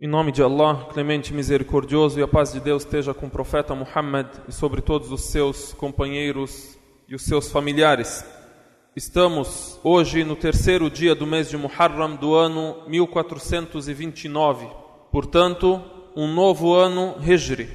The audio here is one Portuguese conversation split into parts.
Em nome de Allah, clemente misericordioso, e a paz de Deus esteja com o profeta Muhammad e sobre todos os seus companheiros e os seus familiares. Estamos hoje no terceiro dia do mês de Muharram do ano 1429, portanto, um novo ano Hijri,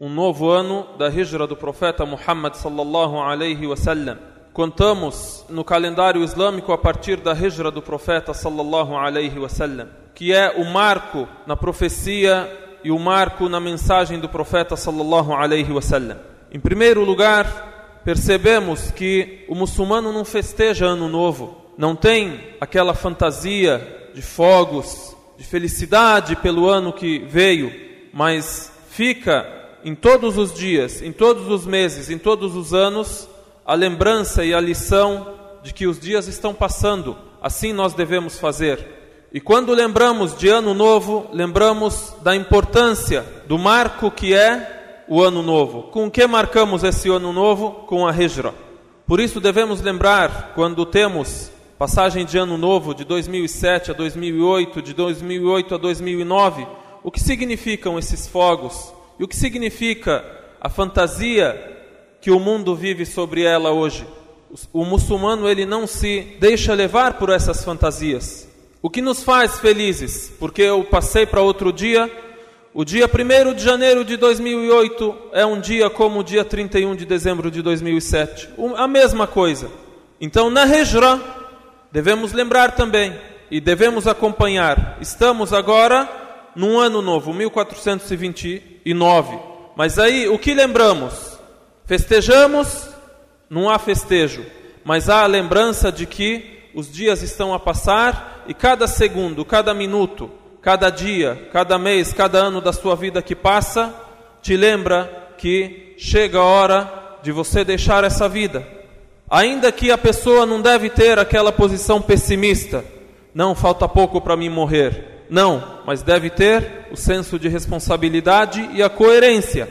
um novo ano da Hijra do profeta Muhammad sallallahu alaihi wasallam. Contamos no calendário islâmico a partir da Hijra do profeta sallallahu alaihi wasallam que é o marco na profecia e o marco na mensagem do profeta sallallahu alaihi wasallam. Em primeiro lugar, percebemos que o muçulmano não festeja ano novo, não tem aquela fantasia de fogos, de felicidade pelo ano que veio, mas fica em todos os dias, em todos os meses, em todos os anos, a lembrança e a lição de que os dias estão passando. Assim nós devemos fazer. E quando lembramos de Ano Novo, lembramos da importância do marco que é o Ano Novo. Com que marcamos esse Ano Novo? Com a Hijra. Por isso devemos lembrar, quando temos passagem de Ano Novo de 2007 a 2008, de 2008 a 2009, o que significam esses fogos e o que significa a fantasia que o mundo vive sobre ela hoje. O muçulmano ele não se deixa levar por essas fantasias. O que nos faz felizes, porque eu passei para outro dia, o dia 1 de janeiro de 2008 é um dia como o dia 31 de dezembro de 2007, a mesma coisa. Então, na Hijra, devemos lembrar também e devemos acompanhar. Estamos agora num ano novo, 1429. Mas aí, o que lembramos? Festejamos? Não há festejo, mas há a lembrança de que os dias estão a passar e cada segundo, cada minuto, cada dia, cada mês, cada ano da sua vida que passa, te lembra que chega a hora de você deixar essa vida. Ainda que a pessoa não deve ter aquela posição pessimista, não falta pouco para mim morrer. Não, mas deve ter o senso de responsabilidade e a coerência.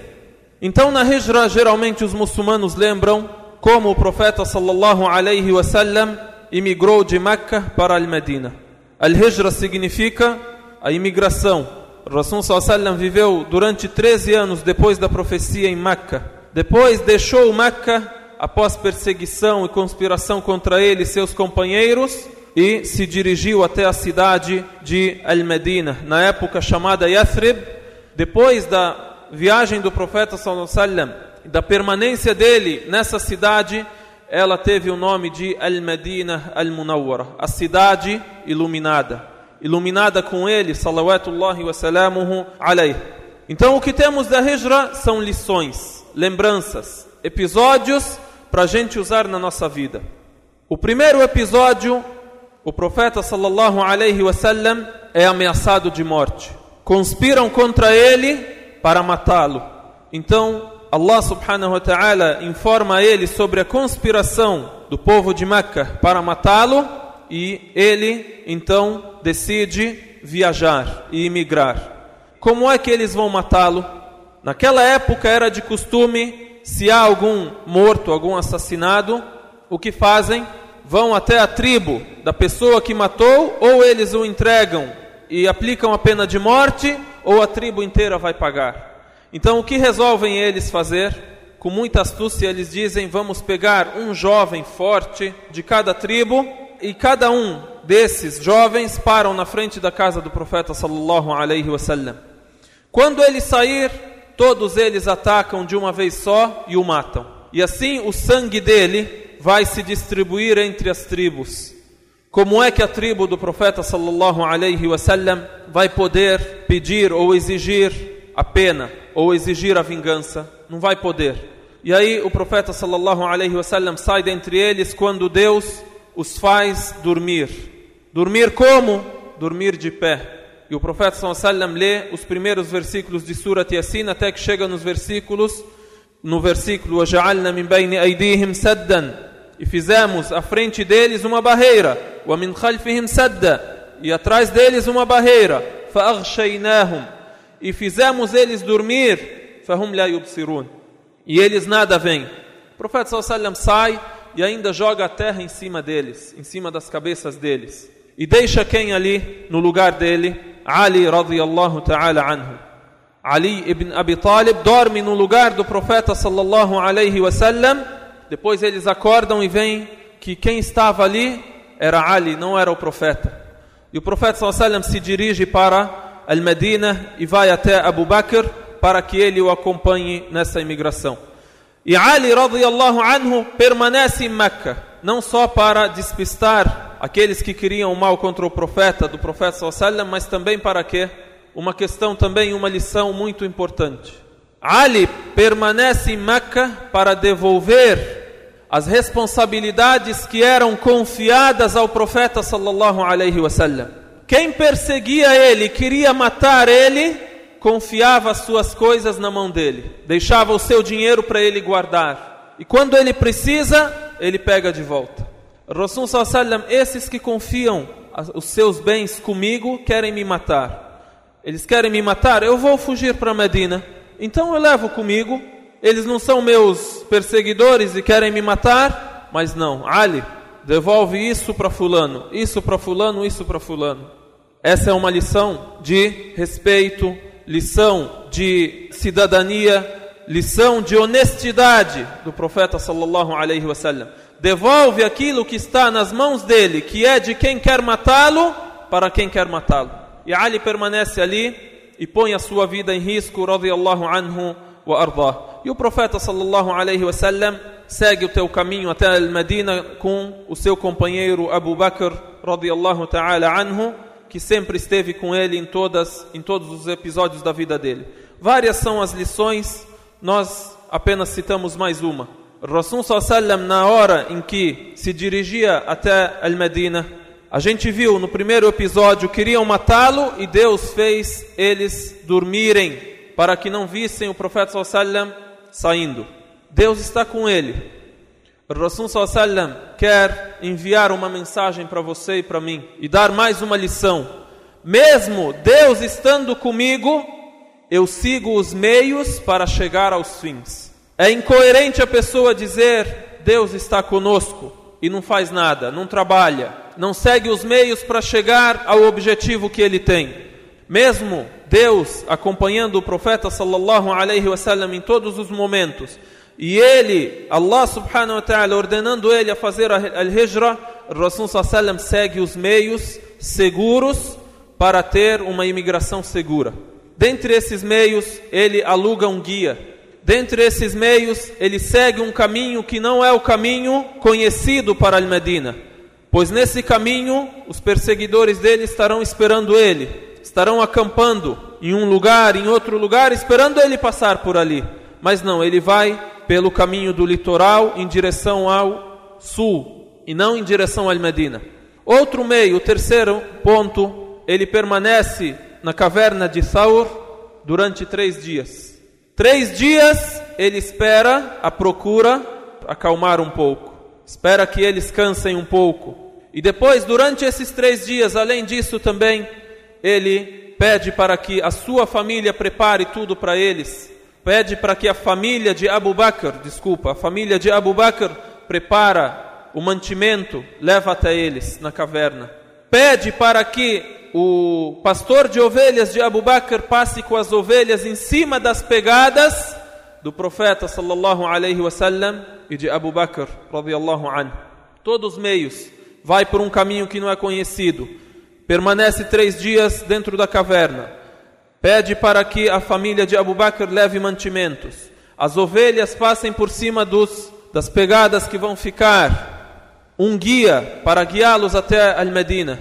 Então na Hijra geralmente os muçulmanos lembram como o profeta sallallahu alaihi wasallam imigrou de Meca para Al-Medina. Al-Hijra significa a imigração. O Rasul sallam viveu durante 13 anos depois da profecia em Meca. Depois deixou Meca após perseguição e conspiração contra ele e seus companheiros e se dirigiu até a cidade de Al-Medina, na época chamada Yathrib. Depois da viagem do profeta sallam, da permanência dele nessa cidade, ela teve o nome de Al-Madina Al-Munawwara, a cidade iluminada. Iluminada com ele, salawatullahi wa salamuhu alayh. Então o que temos da Hijra são lições, lembranças, episódios para a gente usar na nossa vida. O primeiro episódio, o profeta sallallahu alaihi wasallam é ameaçado de morte. Conspiram contra ele para matá-lo. Então Allah subhanahu wa ta'ala informa ele sobre a conspiração do povo de Meca para matá-lo e ele então decide viajar e imigrar. Como é que eles vão matá-lo? Naquela época era de costume, se há algum morto, algum assassinado, o que fazem? Vão até a tribo da pessoa que matou, ou eles o entregam e aplicam a pena de morte, ou a tribo inteira vai pagar. Então, o que resolvem eles fazer? Com muita astúcia, eles dizem: vamos pegar um jovem forte de cada tribo, e cada um desses jovens param na frente da casa do profeta sallallahu alaihi wasallam. Quando ele sair, todos eles atacam de uma vez só e o matam. E assim o sangue dele vai se distribuir entre as tribos. Como é que a tribo do profeta sallallahu alaihi wasallam vai poder pedir ou exigir a pena? ou exigir a vingança, não vai poder. E aí o profeta sallallahu alaihi wasallam sai dentre eles quando Deus os faz dormir. Dormir como? Dormir de pé. E o profeta sallallahu alaihi wasallam lê os primeiros versículos de Surat Yasin até que chega nos versículos no versículo وَجَعَلْنَا مِنْ بَيْنِ أَيْدِيهِمْ سَدًّا e fizemos à frente deles uma barreira وَمِنْ خَلْفِهِمْ سَدًّا e atrás deles uma barreira فَأَغْشَيْنَاهُمْ e fizemos eles dormir. E eles nada veem. O profeta sallallahu sai e ainda joga a terra em cima deles, em cima das cabeças deles. E deixa quem ali no lugar dele? Ali radiyallahu ta'ala anhu. Ali ibn Abi Talib dorme no lugar do profeta sallallahu alaihi wasallam. Depois eles acordam e veem que quem estava ali era Ali, não era o profeta. E o profeta sallallahu se dirige para Al-Medina e vai até Abu Bakr para que ele o acompanhe nessa imigração. E Ali radiyallahu anhu permanece em Meca, não só para despistar aqueles que queriam o mal contra o profeta, do profeta sallallahu mas também para quê? Uma questão também, uma lição muito importante. Ali permanece em Meca para devolver as responsabilidades que eram confiadas ao profeta sallallahu alaihi wasallam. Quem perseguia ele, queria matar ele, confiava as suas coisas na mão dele, deixava o seu dinheiro para ele guardar. E quando ele precisa, ele pega de volta. Rasul sallam, esses que confiam os seus bens comigo, querem me matar. Eles querem me matar, eu vou fugir para Medina. Então eu levo comigo. Eles não são meus perseguidores e querem me matar, mas não, Ali, devolve isso para fulano, isso para fulano, isso para fulano. Essa é uma lição de respeito, lição de cidadania, lição de honestidade do profeta sallallahu alaihi wasallam. Devolve aquilo que está nas mãos dele, que é de quem quer matá-lo, para quem quer matá-lo. E Ali permanece ali e põe a sua vida em risco, radiyallahu anhu wa ardah. E o profeta sallallahu alaihi wasallam segue o teu caminho até a Medina com o seu companheiro Abu Bakr radiyallahu ta'ala anhu que sempre esteve com ele em, todas, em todos os episódios da vida dele. Várias são as lições, nós apenas citamos mais uma. Rasul sallam na hora em que se dirigia até Al-Medina, a gente viu no primeiro episódio, queriam matá-lo e Deus fez eles dormirem para que não vissem o profeta sallam saindo. Deus está com ele. Rasul sallam quer enviar uma mensagem para você e para mim e dar mais uma lição. Mesmo Deus estando comigo, eu sigo os meios para chegar aos fins. É incoerente a pessoa dizer Deus está conosco e não faz nada, não trabalha, não segue os meios para chegar ao objetivo que ele tem. Mesmo Deus acompanhando o profeta sallallahu alaihi wasallam em todos os momentos, e ele, Allah subhanahu wa ta'ala, ordenando ele a fazer al-hijra, Rasul sallam segue os meios seguros para ter uma imigração segura. Dentre esses meios, ele aluga um guia. Dentre esses meios, ele segue um caminho que não é o caminho conhecido para Al-Medina. Pois nesse caminho, os perseguidores dele estarão esperando ele, estarão acampando em um lugar, em outro lugar, esperando ele passar por ali. Mas não, ele vai pelo caminho do litoral em direção ao sul e não em direção al Medina. Outro meio, o terceiro ponto, ele permanece na caverna de Saur durante três dias. Três dias ele espera a procura acalmar um pouco, espera que eles cansem um pouco. E depois, durante esses três dias, além disso também, ele pede para que a sua família prepare tudo para eles pede para que a família de Abu Bakr, desculpa, a família de Abu Bakr prepara o mantimento, leva até eles na caverna. Pede para que o pastor de ovelhas de Abu Bakr passe com as ovelhas em cima das pegadas do profeta sallallahu alaihi wasallam e de Abu Bakr radiyallahu anhu. Todos os meios, vai por um caminho que não é conhecido. Permanece três dias dentro da caverna Pede para que a família de Abu Bakr leve mantimentos. As ovelhas passem por cima dos, das pegadas que vão ficar. Um guia para guiá-los até Al-Medina.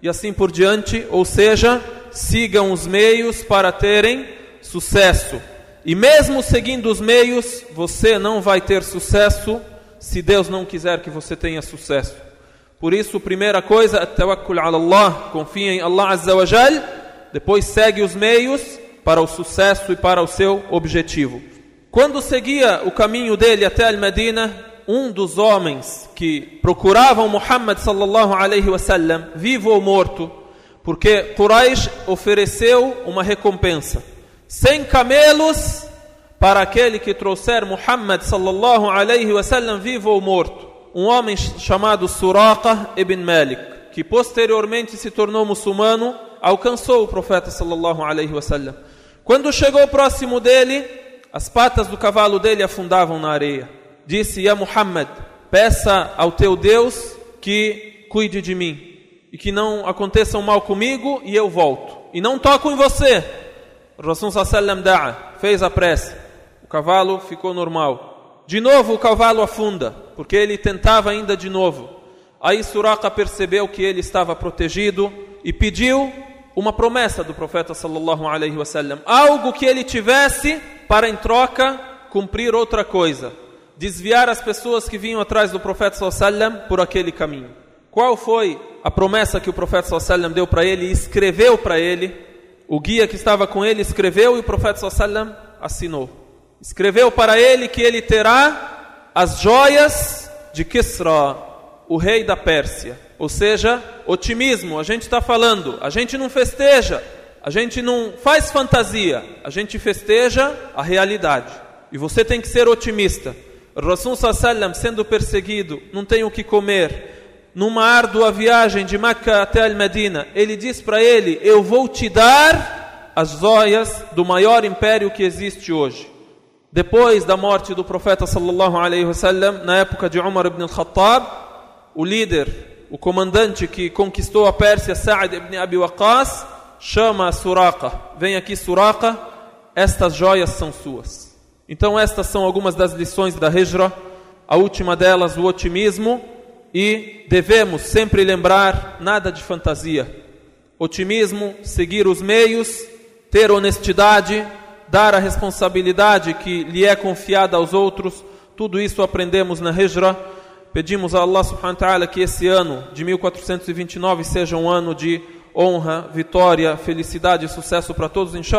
E assim por diante. Ou seja, sigam os meios para terem sucesso. E mesmo seguindo os meios, você não vai ter sucesso se Deus não quiser que você tenha sucesso. Por isso, primeira coisa, tawakkul ala Allah, confia em Allah Azza wa Jal depois segue os meios para o sucesso e para o seu objetivo. Quando seguia o caminho dele até Al-Medina, um dos homens que procuravam Muhammad sallallahu alaihi wasallam, vivo ou morto, porque Quraysh ofereceu uma recompensa: 100 camelos para aquele que trouxer Muhammad sallallahu alaihi wasallam vivo ou morto. Um homem chamado Suraqa ibn Malik, que posteriormente se tornou muçulmano alcançou o profeta sallallahu alaihi wasallam. Quando chegou próximo dele, as patas do cavalo dele afundavam na areia. Disse: "Ya Muhammad, peça ao teu Deus que cuide de mim e que não aconteça um mal comigo e eu volto. E não toco em você." O Rasul sallallahu da'a fez a prece. O cavalo ficou normal. De novo o cavalo afunda, porque ele tentava ainda de novo. Aí Suraqa percebeu que ele estava protegido e pediu uma promessa do profeta sallallahu alaihi wasallam, algo que ele tivesse para em troca cumprir outra coisa, desviar as pessoas que vinham atrás do profeta sallallahu por aquele caminho. Qual foi a promessa que o profeta sallallahu deu para ele e escreveu para ele? O guia que estava com ele escreveu e o profeta sallallahu assinou. Escreveu para ele que ele terá as joias de Kisra, o rei da Pérsia. Ou seja, otimismo, a gente está falando, a gente não festeja, a gente não faz fantasia, a gente festeja a realidade. E você tem que ser otimista. Rasul sallam sendo perseguido, não tem o que comer. Numa árdua viagem de Meca até Al-Medina, ele diz para ele: Eu vou te dar as joias do maior império que existe hoje. Depois da morte do profeta sallallahu alaihi wasallam, na época de Umar ibn al-Khattab, o líder o comandante que conquistou a Pérsia, Sa'ad ibn Abi Waqqas, chama Suraqa. Vem aqui Suraqa, estas joias são suas. Então estas são algumas das lições da Hijra. A última delas, o otimismo. E devemos sempre lembrar nada de fantasia. Otimismo, seguir os meios, ter honestidade, dar a responsabilidade que lhe é confiada aos outros. Tudo isso aprendemos na Hijra. Pedimos a Allah subhanahu wa ta'ala que esse ano de 1429 seja um ano de honra, vitória, felicidade e sucesso para todos, inshallah.